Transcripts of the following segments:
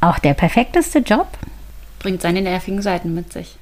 Auch der perfekteste Job bringt seine nervigen Seiten mit sich.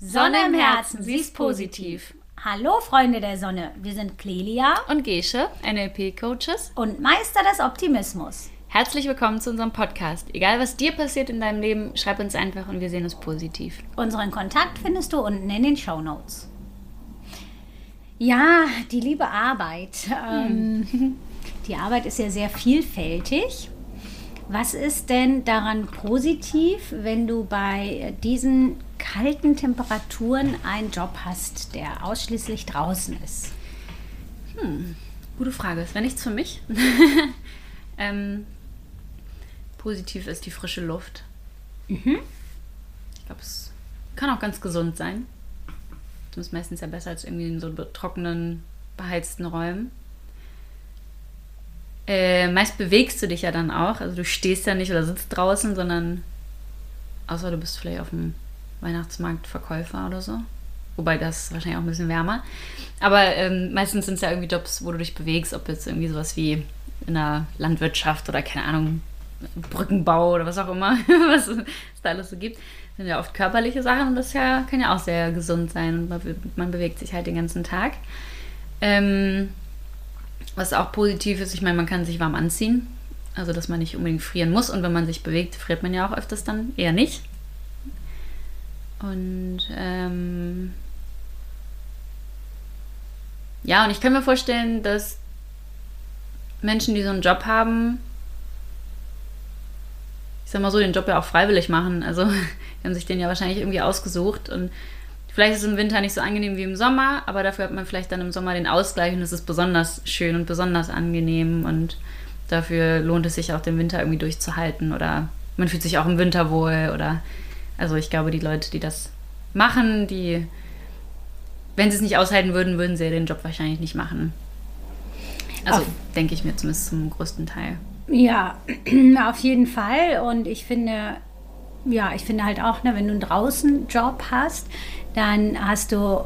Sonne im Herzen, sie ist positiv. Hallo Freunde der Sonne, wir sind Clelia und Gesche, NLP-Coaches und Meister des Optimismus. Herzlich willkommen zu unserem Podcast. Egal was dir passiert in deinem Leben, schreib uns einfach und wir sehen es positiv. Unseren Kontakt findest du unten in den Show Notes. Ja, die liebe Arbeit. Ähm, hm. die Arbeit ist ja sehr vielfältig. Was ist denn daran positiv, wenn du bei diesen kalten Temperaturen einen Job hast, der ausschließlich draußen ist? Hm, gute Frage. Das wäre nichts für mich. ähm, Positiv ist die frische Luft. Mhm. Ich glaube, es kann auch ganz gesund sein. Das ist meistens ja besser als irgendwie in so trockenen, beheizten Räumen. Äh, meist bewegst du dich ja dann auch. Also du stehst ja nicht oder sitzt draußen, sondern außer du bist vielleicht auf dem Weihnachtsmarkt Verkäufer oder so. Wobei das ist wahrscheinlich auch ein bisschen wärmer. Aber ähm, meistens sind es ja irgendwie Jobs, wo du dich bewegst, ob jetzt irgendwie sowas wie in der Landwirtschaft oder keine Ahnung, Brückenbau oder was auch immer, was es da alles so gibt, sind ja oft körperliche Sachen und das ja, kann ja auch sehr gesund sein und man, man bewegt sich halt den ganzen Tag. Ähm, was auch positiv ist, ich meine, man kann sich warm anziehen, also dass man nicht unbedingt frieren muss und wenn man sich bewegt, friert man ja auch öfters dann eher nicht. Und ähm, ja, und ich kann mir vorstellen, dass Menschen, die so einen Job haben, ich sag mal so, den Job ja auch freiwillig machen. Also die haben sich den ja wahrscheinlich irgendwie ausgesucht und vielleicht ist es im Winter nicht so angenehm wie im Sommer, aber dafür hat man vielleicht dann im Sommer den Ausgleich und es ist besonders schön und besonders angenehm und dafür lohnt es sich auch den Winter irgendwie durchzuhalten oder man fühlt sich auch im Winter wohl oder also ich glaube, die Leute, die das machen, die wenn sie es nicht aushalten würden, würden sie den Job wahrscheinlich nicht machen. Also denke ich mir zumindest zum größten Teil. Ja, auf jeden Fall. Und ich finde, ja, ich finde halt auch, ne, wenn du einen draußen Job hast, dann hast du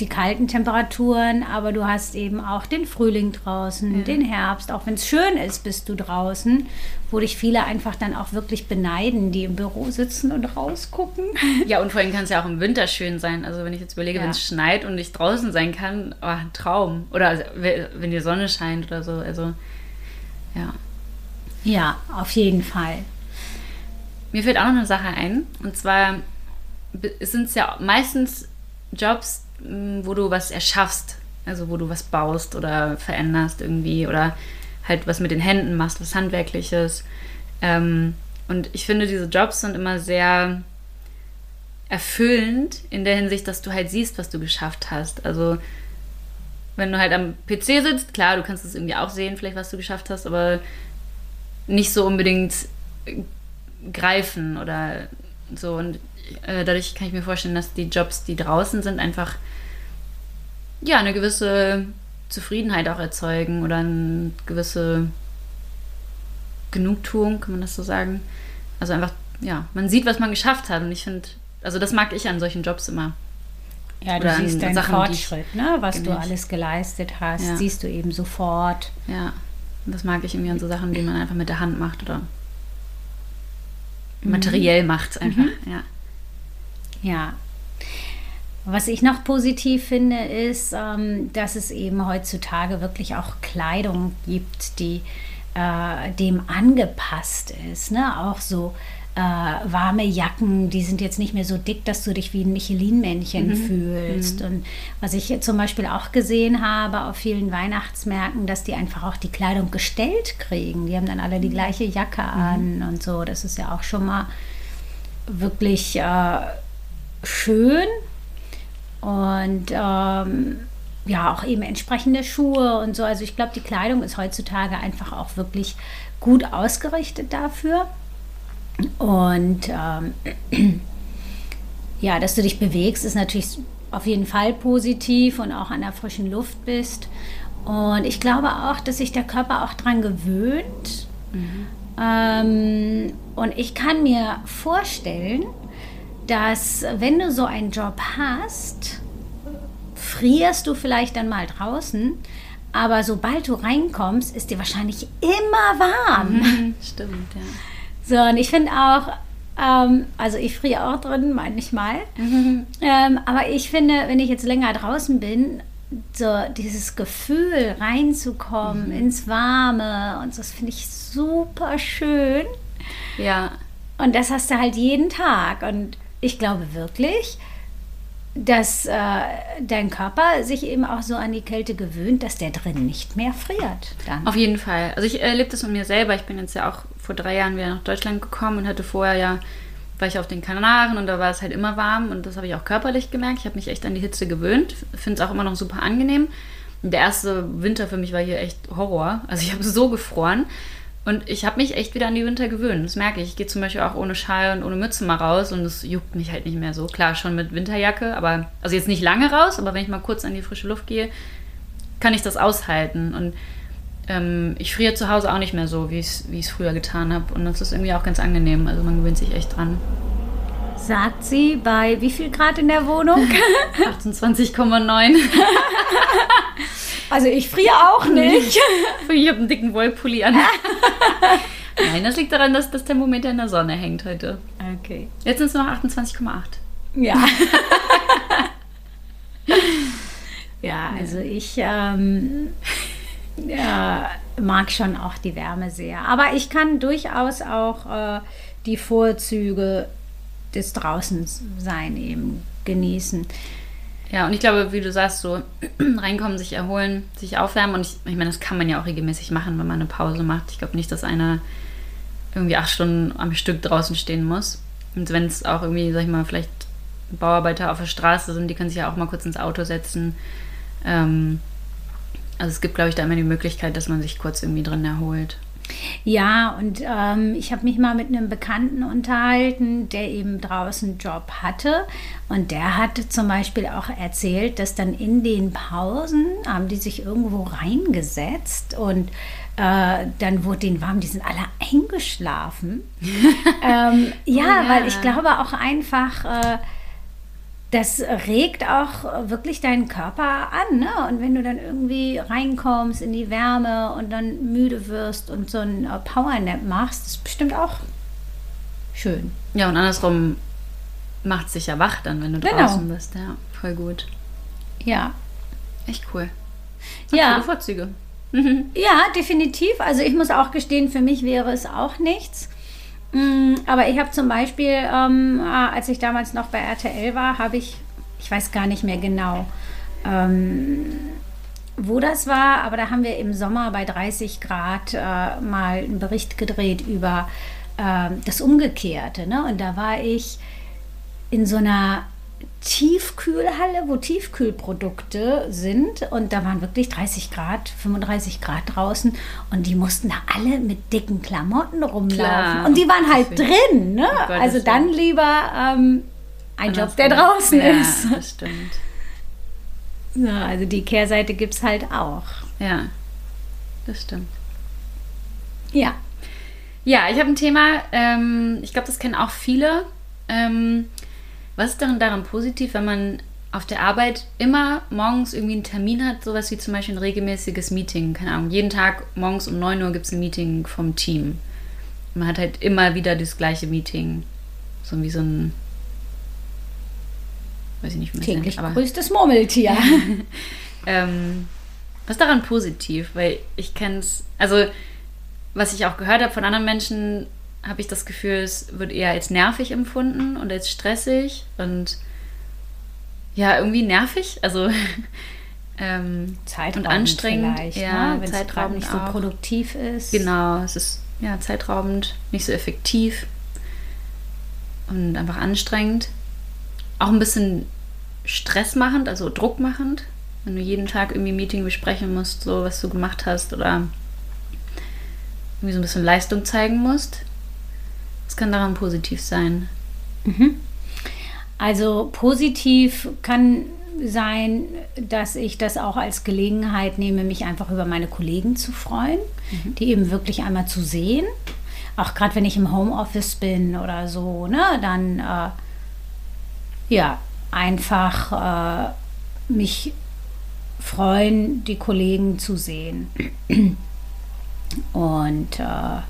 die kalten Temperaturen, aber du hast eben auch den Frühling draußen, ja. den Herbst. Auch wenn es schön ist, bist du draußen, wo dich viele einfach dann auch wirklich beneiden, die im Büro sitzen und rausgucken. Ja, und vor allem kann es ja auch im Winter schön sein. Also wenn ich jetzt überlege, ja. wenn es schneit und ich draußen sein kann, oh, ein Traum. Oder also, wenn die Sonne scheint oder so. Also ja. Ja, auf jeden Fall. Mir fällt auch noch eine Sache ein. Und zwar sind es ja meistens Jobs, wo du was erschaffst. Also wo du was baust oder veränderst irgendwie. Oder halt was mit den Händen machst, was Handwerkliches. Ähm, und ich finde, diese Jobs sind immer sehr erfüllend in der Hinsicht, dass du halt siehst, was du geschafft hast. Also wenn du halt am PC sitzt, klar, du kannst es irgendwie auch sehen, vielleicht was du geschafft hast, aber nicht so unbedingt greifen oder so. Und äh, dadurch kann ich mir vorstellen, dass die Jobs, die draußen sind, einfach ja eine gewisse Zufriedenheit auch erzeugen oder eine gewisse Genugtuung, kann man das so sagen. Also einfach, ja, man sieht, was man geschafft hat. Und ich finde, also das mag ich an solchen Jobs immer. Ja, du siehst deinen Sachen, Fortschritt, ne? was du alles geleistet hast, ja. siehst du eben sofort. Ja, und das mag ich irgendwie an so Sachen, die man einfach mit der Hand macht oder mhm. materiell macht einfach. Mhm. Ja. ja. Was ich noch positiv finde, ist, ähm, dass es eben heutzutage wirklich auch Kleidung gibt, die äh, dem angepasst ist. Ne? Auch so äh, warme Jacken, die sind jetzt nicht mehr so dick, dass du dich wie ein Michelin-Männchen mhm. fühlst. Mhm. Und was ich zum Beispiel auch gesehen habe auf vielen Weihnachtsmärkten, dass die einfach auch die Kleidung gestellt kriegen. Die haben dann alle die mhm. gleiche Jacke mhm. an und so. Das ist ja auch schon mal wirklich äh, schön. Und ähm, ja, auch eben entsprechende Schuhe und so. Also ich glaube, die Kleidung ist heutzutage einfach auch wirklich gut ausgerichtet dafür. Und ähm, ja, dass du dich bewegst, ist natürlich auf jeden Fall positiv und auch an der frischen Luft bist. Und ich glaube auch, dass sich der Körper auch daran gewöhnt. Mhm. Ähm, und ich kann mir vorstellen, dass wenn du so einen Job hast, frierst du vielleicht dann mal draußen, aber sobald du reinkommst, ist dir wahrscheinlich immer warm. Mhm, stimmt, ja. So, und ich finde auch, ähm, also ich friere auch drin manchmal, Mhm. ähm, aber ich finde, wenn ich jetzt länger draußen bin, so dieses Gefühl reinzukommen ins Warme und so, das finde ich super schön. Ja, Und das hast du halt jeden Tag. Und ich glaube wirklich, dass äh, dein Körper sich eben auch so an die Kälte gewöhnt, dass der drin nicht mehr friert. Dann. Auf jeden Fall. Also ich erlebe das mit mir selber. Ich bin jetzt ja auch vor drei Jahren wieder nach Deutschland gekommen und hatte vorher ja, war ich auf den Kanaren und da war es halt immer warm und das habe ich auch körperlich gemerkt. Ich habe mich echt an die Hitze gewöhnt. Finde es auch immer noch super angenehm. Und der erste Winter für mich war hier echt Horror. Also ich habe so gefroren. Und ich habe mich echt wieder an die Winter gewöhnt. Das merke ich. Ich gehe zum Beispiel auch ohne Schal und ohne Mütze mal raus und es juckt mich halt nicht mehr so. Klar, schon mit Winterjacke, aber also jetzt nicht lange raus, aber wenn ich mal kurz an die frische Luft gehe, kann ich das aushalten. Und ähm, ich friere zu Hause auch nicht mehr so, wie ich es früher getan habe. Und das ist irgendwie auch ganz angenehm. Also man gewöhnt sich echt dran. Sagt sie bei wie viel Grad in der Wohnung? 28,9. Also ich friere auch nicht. ich habe einen dicken Wollpulli an. Nein, das liegt daran, dass das Thermometer in der Sonne hängt heute. Okay. Jetzt sind es noch 28,8. Ja. ja, also ich ähm, ja, mag schon auch die Wärme sehr. Aber ich kann durchaus auch äh, die Vorzüge des Draußensein eben genießen. Ja, und ich glaube, wie du sagst, so reinkommen, sich erholen, sich aufwärmen. Und ich, ich meine, das kann man ja auch regelmäßig machen, wenn man eine Pause macht. Ich glaube nicht, dass einer irgendwie acht Stunden am Stück draußen stehen muss. Und wenn es auch irgendwie, sag ich mal, vielleicht Bauarbeiter auf der Straße sind, die können sich ja auch mal kurz ins Auto setzen. Ähm, also es gibt, glaube ich, da immer die Möglichkeit, dass man sich kurz irgendwie drin erholt. Ja, und ähm, ich habe mich mal mit einem Bekannten unterhalten, der eben draußen einen Job hatte. Und der hatte zum Beispiel auch erzählt, dass dann in den Pausen haben die sich irgendwo reingesetzt und äh, dann wurde denen warm, die sind alle eingeschlafen. ähm, ja, ja. weil ich glaube auch einfach. Äh, das regt auch wirklich deinen Körper an. Ne? Und wenn du dann irgendwie reinkommst in die Wärme und dann müde wirst und so ein äh, Powernap machst, ist bestimmt auch schön. Ja, und andersrum macht sich ja wach dann, wenn du Genau. draußen bist. Ja, voll gut. Ja. Echt cool. Ja. Viele Vorzüge. Ja, definitiv. Also ich muss auch gestehen, für mich wäre es auch nichts. Mm, Aber ich habe zum Beispiel, ähm, äh, als ich damals noch bei RTL war, habe ich, ich weiß gar nicht mehr genau, ähm, wo das war, aber da haben wir im Sommer bei 30 Grad äh, mal einen Bericht gedreht über ähm, das Umgekehrte. Ne? Und da war ich in so einer Tiefkühlhalle, wo Tiefkühlprodukte sind. Und da waren wirklich 30 Grad, 35 Grad draußen. Und die mussten da alle mit dicken Klamotten rumlaufen. Klar. Und die waren halt Gottes drin. Ne? Gottes also dann Willen. lieber ähm, ein Job, der draußen ja, ist. das stimmt. Ja, also die Kehrseite gibt es halt auch. Ja, das stimmt. Ja. Ja, ich habe ein Thema, ähm, ich glaube, das kennen auch viele. Ähm, was ist daran, daran positiv, wenn man auf der Arbeit immer morgens irgendwie einen Termin hat, sowas wie zum Beispiel ein regelmäßiges Meeting, keine Ahnung, jeden Tag morgens um 9 Uhr gibt es ein Meeting vom Team. Man hat halt immer wieder das gleiche Meeting. So wie so ein, weiß ich nicht, wie man nennt, Täglich aber- grüßtes Murmeltier. ähm, was ist daran positiv? Weil ich kenne es, also was ich auch gehört habe von anderen Menschen, habe ich das Gefühl, es wird eher als nervig empfunden und als stressig und ja, irgendwie nervig. Also ähm, Zeitraubend und anstrengend. vielleicht, ja, ne? wenn zeitraubend nicht so auch. produktiv ist. Genau, es ist ja zeitraubend, nicht so effektiv und einfach anstrengend. Auch ein bisschen stressmachend, also druckmachend, wenn du jeden Tag irgendwie ein Meeting besprechen musst, so was du gemacht hast oder irgendwie so ein bisschen Leistung zeigen musst. Was kann daran positiv sein? Also positiv kann sein, dass ich das auch als Gelegenheit nehme, mich einfach über meine Kollegen zu freuen, die eben wirklich einmal zu sehen. Auch gerade wenn ich im Homeoffice bin oder so, ne, dann äh, ja, einfach äh, mich freuen, die Kollegen zu sehen. Und äh,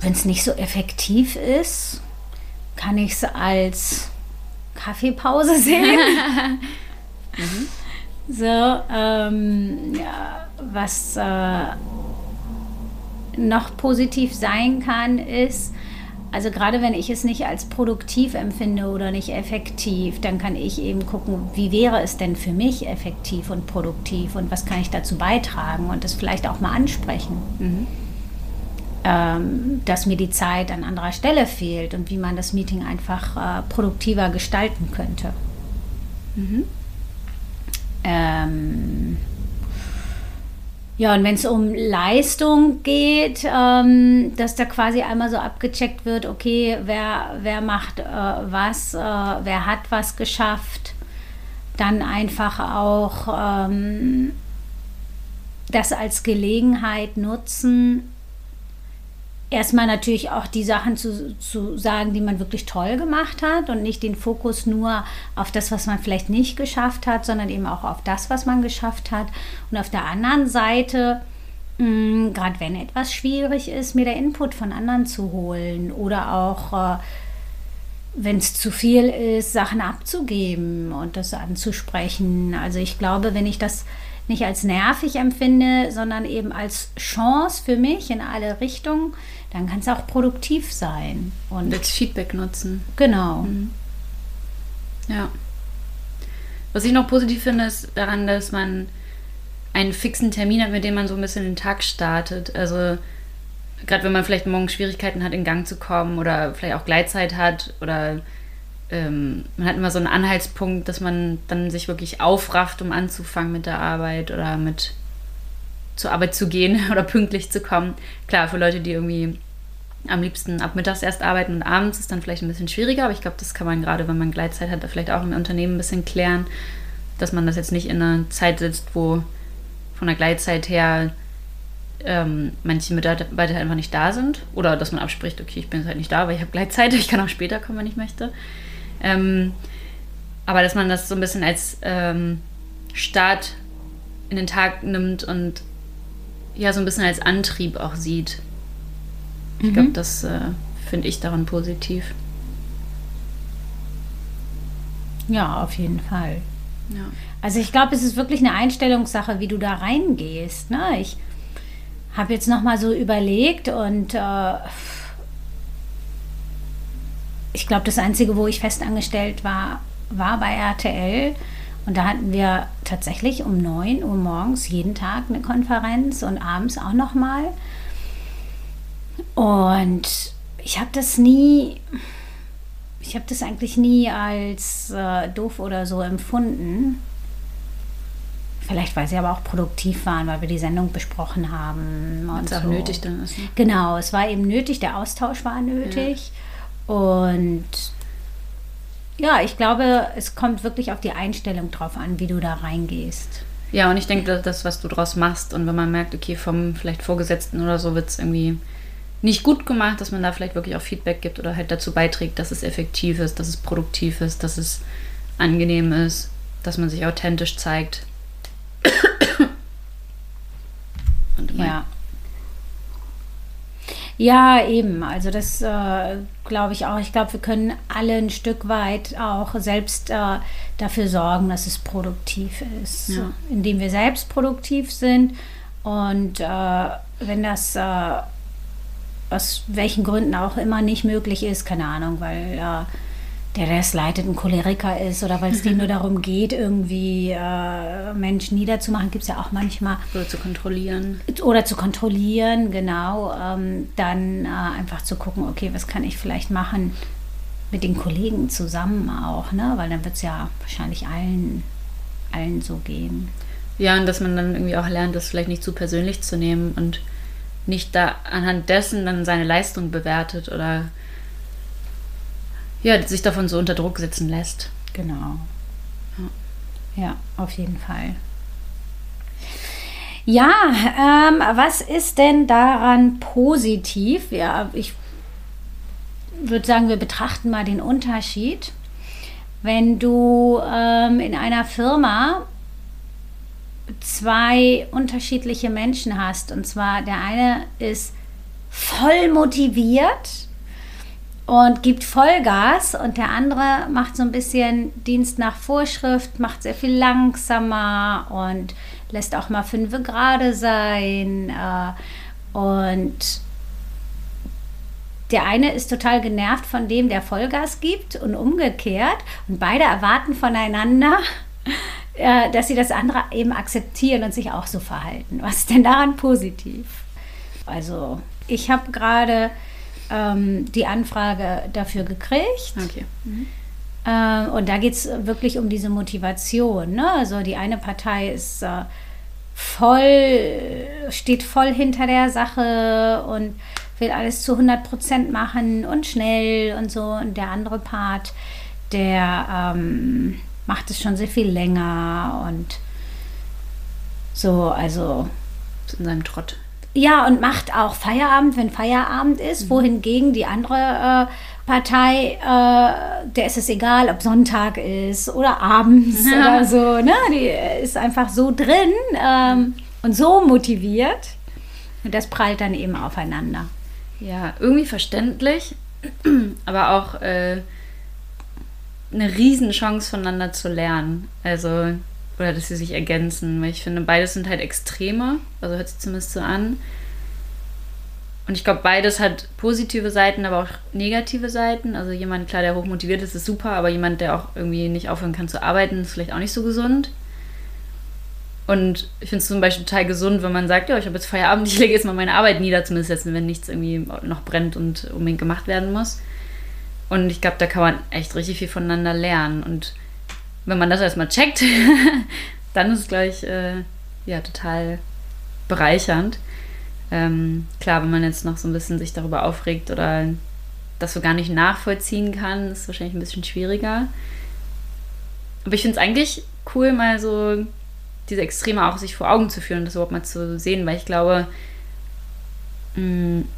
wenn es nicht so effektiv ist, kann ich es als Kaffeepause sehen. mhm. So, ähm, ja, was äh, noch positiv sein kann, ist, also gerade wenn ich es nicht als produktiv empfinde oder nicht effektiv, dann kann ich eben gucken, wie wäre es denn für mich effektiv und produktiv und was kann ich dazu beitragen und das vielleicht auch mal ansprechen. Mhm. Ähm, dass mir die Zeit an anderer Stelle fehlt und wie man das Meeting einfach äh, produktiver gestalten könnte. Mhm. Ähm, ja, und wenn es um Leistung geht, ähm, dass da quasi einmal so abgecheckt wird, okay, wer, wer macht äh, was, äh, wer hat was geschafft, dann einfach auch ähm, das als Gelegenheit nutzen, erstmal natürlich auch die Sachen zu, zu sagen, die man wirklich toll gemacht hat und nicht den Fokus nur auf das, was man vielleicht nicht geschafft hat, sondern eben auch auf das, was man geschafft hat. Und auf der anderen Seite, mm, gerade wenn etwas schwierig ist, mir der Input von anderen zu holen oder auch äh, wenn es zu viel ist, Sachen abzugeben und das anzusprechen. Also ich glaube, wenn ich das nicht als nervig empfinde, sondern eben als Chance für mich in alle Richtungen, dann kann es auch produktiv sein. Und als Feedback nutzen. Genau. Mhm. Ja. Was ich noch positiv finde, ist daran, dass man einen fixen Termin hat, mit dem man so ein bisschen den Tag startet. Also gerade wenn man vielleicht morgen Schwierigkeiten hat, in Gang zu kommen oder vielleicht auch Gleitzeit hat oder ähm, man hat immer so einen Anhaltspunkt, dass man dann sich wirklich aufrafft, um anzufangen mit der Arbeit oder mit zur Arbeit zu gehen oder pünktlich zu kommen. Klar, für Leute, die irgendwie am liebsten ab mittags erst arbeiten und abends ist dann vielleicht ein bisschen schwieriger, aber ich glaube, das kann man gerade, wenn man Gleitzeit hat, vielleicht auch im Unternehmen ein bisschen klären, dass man das jetzt nicht in einer Zeit sitzt, wo von der Gleitzeit her ähm, manche Mitarbeiter einfach nicht da sind oder dass man abspricht, okay, ich bin jetzt halt nicht da, weil ich habe Gleitzeit, ich kann auch später kommen, wenn ich möchte. Ähm, aber dass man das so ein bisschen als ähm, Start in den Tag nimmt und ja, so ein bisschen als Antrieb auch sieht. Ich mhm. glaube, das äh, finde ich daran positiv. Ja, auf jeden Fall. Ja. Also ich glaube, es ist wirklich eine Einstellungssache, wie du da reingehst. Ne? Ich habe jetzt noch mal so überlegt und äh, ich glaube, das Einzige, wo ich festangestellt war, war bei RTL. Und da hatten wir tatsächlich um 9 Uhr morgens jeden Tag eine Konferenz und abends auch noch mal. Und ich habe das nie, ich habe das eigentlich nie als äh, doof oder so empfunden. Vielleicht, weil sie aber auch produktiv waren, weil wir die Sendung besprochen haben. Und es so. auch nötig dann ist. Ne? Genau, es war eben nötig, der Austausch war nötig. Und ja, ich glaube, es kommt wirklich auf die Einstellung drauf an, wie du da reingehst. Ja, und ich denke, das, was du draus machst und wenn man merkt, okay, vom vielleicht Vorgesetzten oder so wird es irgendwie nicht gut gemacht, dass man da vielleicht wirklich auch Feedback gibt oder halt dazu beiträgt, dass es effektiv ist, dass es produktiv ist, dass es angenehm ist, dass man sich authentisch zeigt. ja. Ja, eben. Also das äh, glaube ich auch. Ich glaube, wir können alle ein Stück weit auch selbst äh, dafür sorgen, dass es produktiv ist, ja. indem wir selbst produktiv sind. Und äh, wenn das äh, aus welchen Gründen auch immer nicht möglich ist, keine Ahnung, weil äh, der das leitet, ein Choleriker ist oder weil es denen nur darum geht, irgendwie äh, Menschen niederzumachen, gibt es ja auch manchmal. Oder zu kontrollieren. Oder zu kontrollieren, genau. Ähm, dann äh, einfach zu gucken, okay, was kann ich vielleicht machen mit den Kollegen zusammen auch, ne? Weil dann wird es ja wahrscheinlich allen, allen so gehen. Ja, und dass man dann irgendwie auch lernt, das vielleicht nicht zu persönlich zu nehmen und nicht da anhand dessen dann seine Leistung bewertet oder ja, sich davon so unter Druck setzen lässt. Genau. Ja, ja auf jeden Fall. Ja, ähm, was ist denn daran positiv? Ja, ich würde sagen, wir betrachten mal den Unterschied. wenn du ähm, in einer Firma zwei unterschiedliche Menschen hast. Und zwar der eine ist voll motiviert und gibt Vollgas und der andere macht so ein bisschen Dienst nach Vorschrift, macht sehr viel langsamer und lässt auch mal fünf gerade sein. Äh, und der eine ist total genervt von dem, der Vollgas gibt und umgekehrt. Und beide erwarten voneinander, äh, dass sie das andere eben akzeptieren und sich auch so verhalten. Was ist denn daran positiv? Also ich habe gerade ähm, die Anfrage dafür gekriegt. Okay. Mhm. Äh, und da geht es wirklich um diese Motivation. Ne? Also die eine Partei ist äh, voll, steht voll hinter der Sache und will alles zu 100 Prozent machen und schnell und so. Und der andere Part, der ähm, macht es schon sehr viel länger und so, also. In seinem Trott. Ja, und macht auch Feierabend, wenn Feierabend ist, mhm. wohingegen die andere äh, Partei, äh, der ist es egal, ob Sonntag ist oder abends ja. oder so. Ne? Die ist einfach so drin ähm, und so motiviert. Und das prallt dann eben aufeinander. Ja, irgendwie verständlich, aber auch äh, eine Riesenchance voneinander zu lernen. Also, oder dass sie sich ergänzen, weil ich finde, beides sind halt Extreme, also hört sich zumindest so an. Und ich glaube, beides hat positive Seiten, aber auch negative Seiten. Also jemand, klar, der hochmotiviert ist, ist super, aber jemand, der auch irgendwie nicht aufhören kann zu arbeiten, ist vielleicht auch nicht so gesund. Und ich finde es zum Beispiel total gesund, wenn man sagt, ja, ich habe jetzt Feierabend, ich lege jetzt mal meine Arbeit nieder, zumindest wenn nichts irgendwie noch brennt und unbedingt gemacht werden muss. Und ich glaube, da kann man echt richtig viel voneinander lernen. Und wenn man das erstmal checkt, dann ist es gleich äh, ja, total bereichernd. Ähm, klar, wenn man jetzt noch so ein bisschen sich darüber aufregt oder das so gar nicht nachvollziehen kann, ist wahrscheinlich ein bisschen schwieriger. Aber ich finde es eigentlich cool, mal so diese Extreme auch sich vor Augen zu führen und das überhaupt mal zu sehen, weil ich glaube, mh, mm,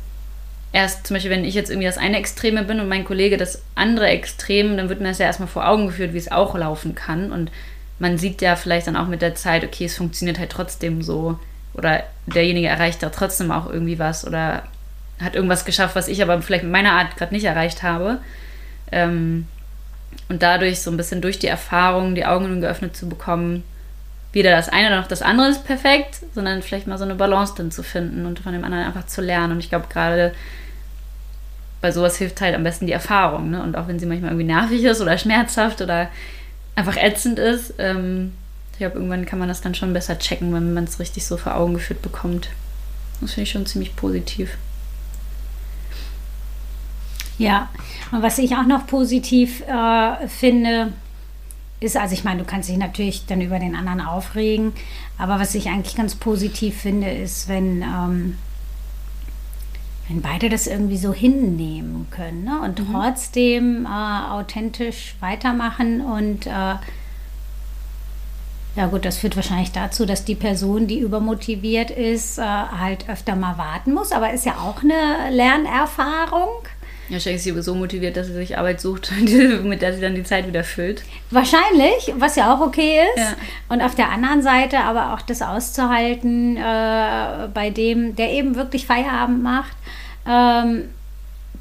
erst zum Beispiel, wenn ich jetzt irgendwie das eine Extreme bin und mein Kollege das andere Extrem, dann wird mir das ja erstmal vor Augen geführt, wie es auch laufen kann. Und man sieht ja vielleicht dann auch mit der Zeit, okay, es funktioniert halt trotzdem so. Oder derjenige erreicht da trotzdem auch irgendwie was oder hat irgendwas geschafft, was ich aber vielleicht mit meiner Art gerade nicht erreicht habe. Ähm, und dadurch so ein bisschen durch die Erfahrung die Augen geöffnet zu bekommen, weder das eine noch das andere ist perfekt, sondern vielleicht mal so eine Balance dann zu finden und von dem anderen einfach zu lernen. Und ich glaube, gerade bei sowas hilft halt am besten die Erfahrung. Ne? Und auch wenn sie manchmal irgendwie nervig ist oder schmerzhaft oder einfach ätzend ist, ähm, ich glaube, irgendwann kann man das dann schon besser checken, wenn man es richtig so vor Augen geführt bekommt. Das finde ich schon ziemlich positiv. Ja, und was ich auch noch positiv äh, finde, ist, also ich meine, du kannst dich natürlich dann über den anderen aufregen, aber was ich eigentlich ganz positiv finde, ist, wenn ähm, wenn beide das irgendwie so hinnehmen können ne? und mhm. trotzdem äh, authentisch weitermachen und äh, ja gut, das führt wahrscheinlich dazu, dass die Person, die übermotiviert ist, äh, halt öfter mal warten muss, aber ist ja auch eine Lernerfahrung. Ja, wahrscheinlich ist sie so motiviert, dass sie sich Arbeit sucht, mit der sie dann die Zeit wieder füllt. Wahrscheinlich, was ja auch okay ist. Ja. Und auf der anderen Seite aber auch das auszuhalten äh, bei dem, der eben wirklich Feierabend macht. Ähm,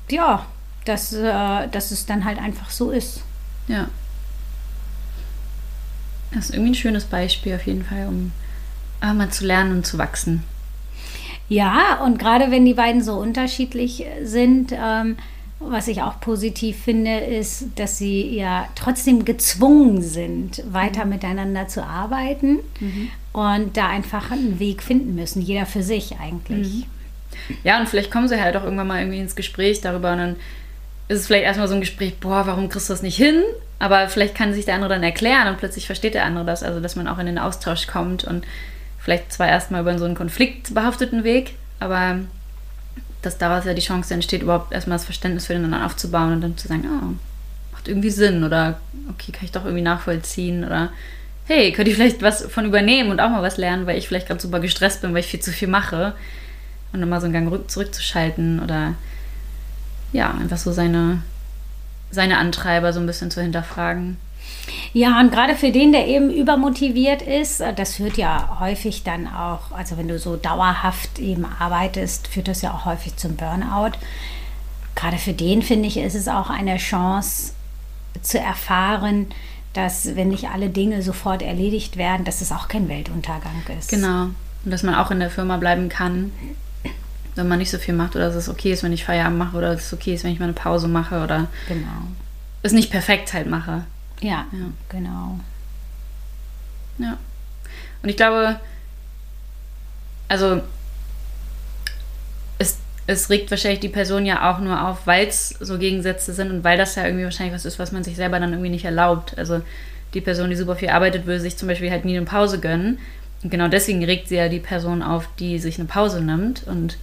ja, dass, äh, dass es dann halt einfach so ist. Ja. Das ist irgendwie ein schönes Beispiel auf jeden Fall, um mal zu lernen und zu wachsen. Ja, und gerade wenn die beiden so unterschiedlich sind, ähm, was ich auch positiv finde, ist, dass sie ja trotzdem gezwungen sind, weiter mhm. miteinander zu arbeiten mhm. und da einfach einen Weg finden müssen, jeder für sich eigentlich. Mhm. Ja, und vielleicht kommen sie halt auch irgendwann mal irgendwie ins Gespräch darüber und dann ist es vielleicht erstmal so ein Gespräch, boah, warum kriegst du das nicht hin? Aber vielleicht kann sich der andere dann erklären und plötzlich versteht der andere das, also dass man auch in den Austausch kommt und vielleicht zwar erstmal über so einen konfliktbehafteten Weg, aber dass daraus ja die Chance entsteht, überhaupt erstmal das Verständnis für den anderen aufzubauen und dann zu sagen, oh, macht irgendwie Sinn oder okay, kann ich doch irgendwie nachvollziehen oder hey, könnt ihr vielleicht was von übernehmen und auch mal was lernen, weil ich vielleicht gerade super gestresst bin, weil ich viel zu viel mache und dann mal so einen Gang zurückzuschalten oder ja, einfach so seine, seine Antreiber so ein bisschen zu hinterfragen. Ja, und gerade für den, der eben übermotiviert ist, äh, das führt ja häufig dann auch, also wenn du so dauerhaft eben arbeitest, führt das ja auch häufig zum Burnout. Gerade für den, finde ich, ist es auch eine Chance zu erfahren, dass wenn nicht alle Dinge sofort erledigt werden, dass es auch kein Weltuntergang ist. Genau. Und dass man auch in der Firma bleiben kann, wenn man nicht so viel macht oder dass es okay ist, wenn ich Feierabend mache oder dass es okay ist, wenn ich mal eine Pause mache oder genau. es nicht perfekt halt mache. Ja, ja, genau. Ja. Und ich glaube, also es, es regt wahrscheinlich die Person ja auch nur auf, weil es so Gegensätze sind und weil das ja irgendwie wahrscheinlich was ist, was man sich selber dann irgendwie nicht erlaubt. Also die Person, die super viel arbeitet, würde sich zum Beispiel halt nie eine Pause gönnen. Und genau deswegen regt sie ja die Person auf, die sich eine Pause nimmt. Und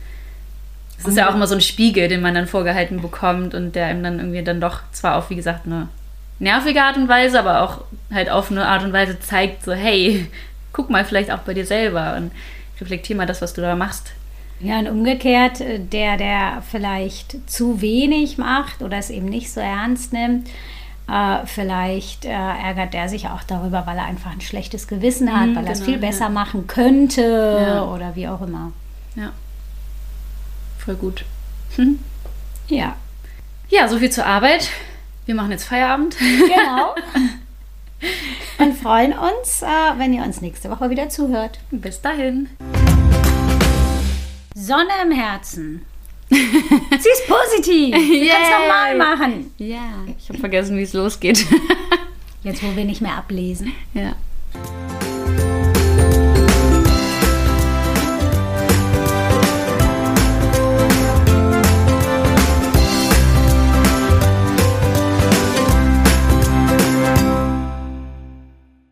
es ist ja auch immer so ein Spiegel, den man dann vorgehalten bekommt und der ihm dann irgendwie dann doch zwar auf, wie gesagt, eine nervige Art und Weise, aber auch halt auf eine Art und Weise zeigt, so, hey, guck mal vielleicht auch bei dir selber und reflektier mal das, was du da machst. Ja, und umgekehrt, äh, der, der vielleicht zu wenig macht oder es eben nicht so ernst nimmt, äh, vielleicht äh, ärgert der sich auch darüber, weil er einfach ein schlechtes Gewissen hat, mhm, weil er es genau, viel besser ja. machen könnte ja. oder wie auch immer. Ja. Voll gut. Hm. Ja. Ja, so viel zur Arbeit. Wir machen jetzt Feierabend. Genau. Und freuen uns, äh, wenn ihr uns nächste Woche wieder zuhört. Bis dahin. Sonne im Herzen. Sie ist positiv. Sie kann es nochmal machen. Ja, ich habe vergessen, wie es losgeht. Jetzt, wo wir nicht mehr ablesen. Ja.